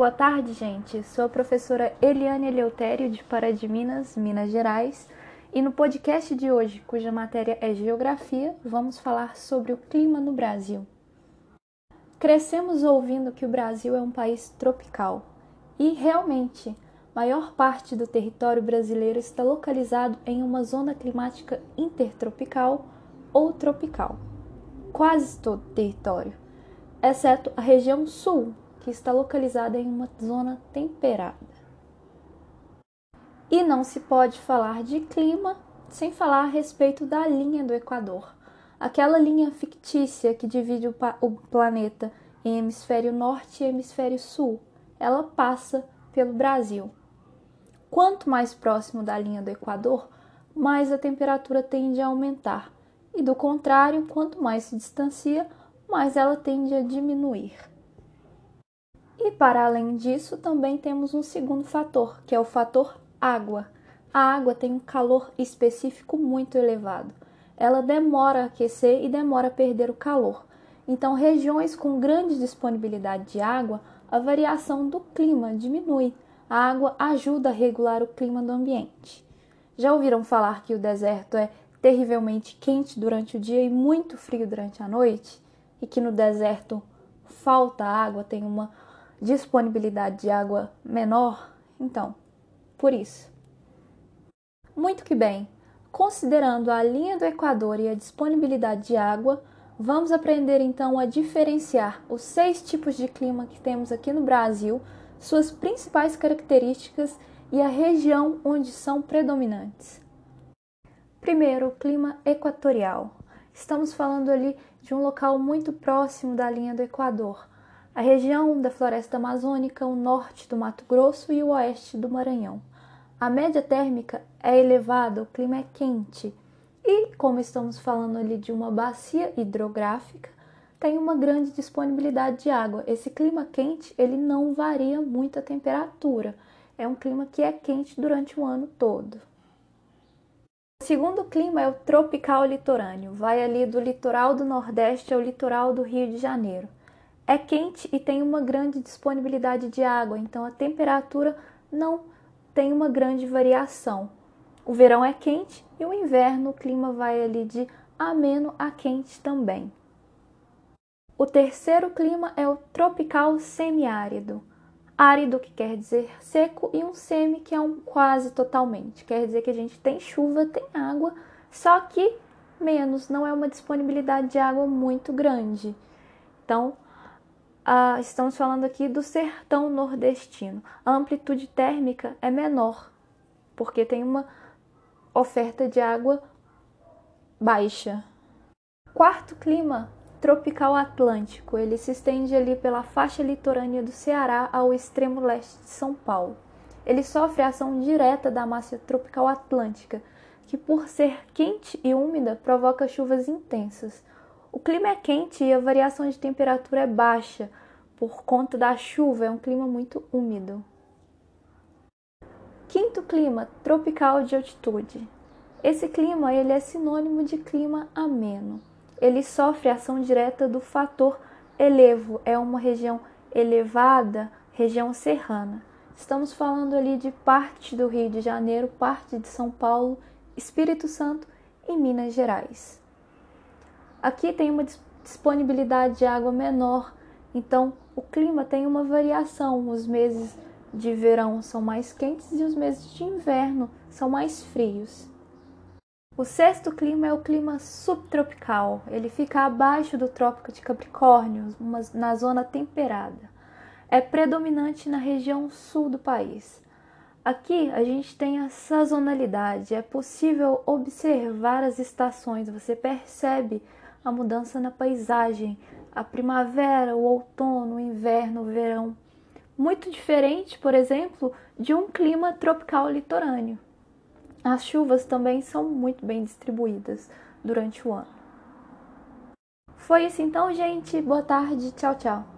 Boa tarde, gente. Sou a professora Eliane Eleutério, de Pará de Minas, Minas Gerais, e no podcast de hoje, cuja matéria é Geografia, vamos falar sobre o clima no Brasil. Crescemos ouvindo que o Brasil é um país tropical, e realmente, maior parte do território brasileiro está localizado em uma zona climática intertropical ou tropical. Quase todo o território, exceto a região sul, que está localizada em uma zona temperada. E não se pode falar de clima sem falar a respeito da linha do Equador, aquela linha fictícia que divide o, o planeta em hemisfério norte e hemisfério sul. Ela passa pelo Brasil. Quanto mais próximo da linha do Equador, mais a temperatura tende a aumentar, e do contrário, quanto mais se distancia, mais ela tende a diminuir. E para além disso, também temos um segundo fator, que é o fator água. A água tem um calor específico muito elevado. Ela demora a aquecer e demora a perder o calor. Então, regiões com grande disponibilidade de água, a variação do clima diminui. A água ajuda a regular o clima do ambiente. Já ouviram falar que o deserto é terrivelmente quente durante o dia e muito frio durante a noite? E que no deserto falta água, tem uma disponibilidade de água menor, então, por isso. Muito que bem, considerando a linha do Equador e a disponibilidade de água, vamos aprender então a diferenciar os seis tipos de clima que temos aqui no Brasil, suas principais características e a região onde são predominantes. Primeiro, clima equatorial. Estamos falando ali de um local muito próximo da linha do Equador, a região da floresta amazônica, o norte do Mato Grosso e o oeste do Maranhão. A média térmica é elevada, o clima é quente e, como estamos falando ali de uma bacia hidrográfica, tem uma grande disponibilidade de água. Esse clima quente, ele não varia muito a temperatura. É um clima que é quente durante o ano todo. O segundo clima é o tropical litorâneo, vai ali do litoral do Nordeste ao litoral do Rio de Janeiro. É quente e tem uma grande disponibilidade de água, então a temperatura não tem uma grande variação. O verão é quente e o inverno o clima vai ali de ameno a quente também. O terceiro clima é o tropical semiárido. Árido, que quer dizer seco, e um semi, que é um quase totalmente. Quer dizer que a gente tem chuva, tem água, só que menos, não é uma disponibilidade de água muito grande. Então, ah, estamos falando aqui do sertão nordestino. A amplitude térmica é menor, porque tem uma oferta de água baixa. Quarto clima, tropical atlântico. Ele se estende ali pela faixa litorânea do Ceará ao extremo leste de São Paulo. Ele sofre a ação direta da massa tropical atlântica, que por ser quente e úmida provoca chuvas intensas. O clima é quente e a variação de temperatura é baixa por conta da chuva, é um clima muito úmido. Quinto clima, tropical de altitude. Esse clima ele é sinônimo de clima ameno. Ele sofre ação direta do fator elevo, é uma região elevada, região serrana. Estamos falando ali de parte do Rio de Janeiro, parte de São Paulo, Espírito Santo e Minas Gerais. Aqui tem uma disponibilidade de água menor, então o clima tem uma variação. Os meses de verão são mais quentes e os meses de inverno são mais frios. O sexto clima é o clima subtropical. Ele fica abaixo do Trópico de Capricórnio, na zona temperada. É predominante na região sul do país. Aqui a gente tem a sazonalidade, é possível observar as estações, você percebe a mudança na paisagem, a primavera, o outono, o inverno, o verão. Muito diferente, por exemplo, de um clima tropical litorâneo. As chuvas também são muito bem distribuídas durante o ano. Foi isso então, gente. Boa tarde. Tchau, tchau.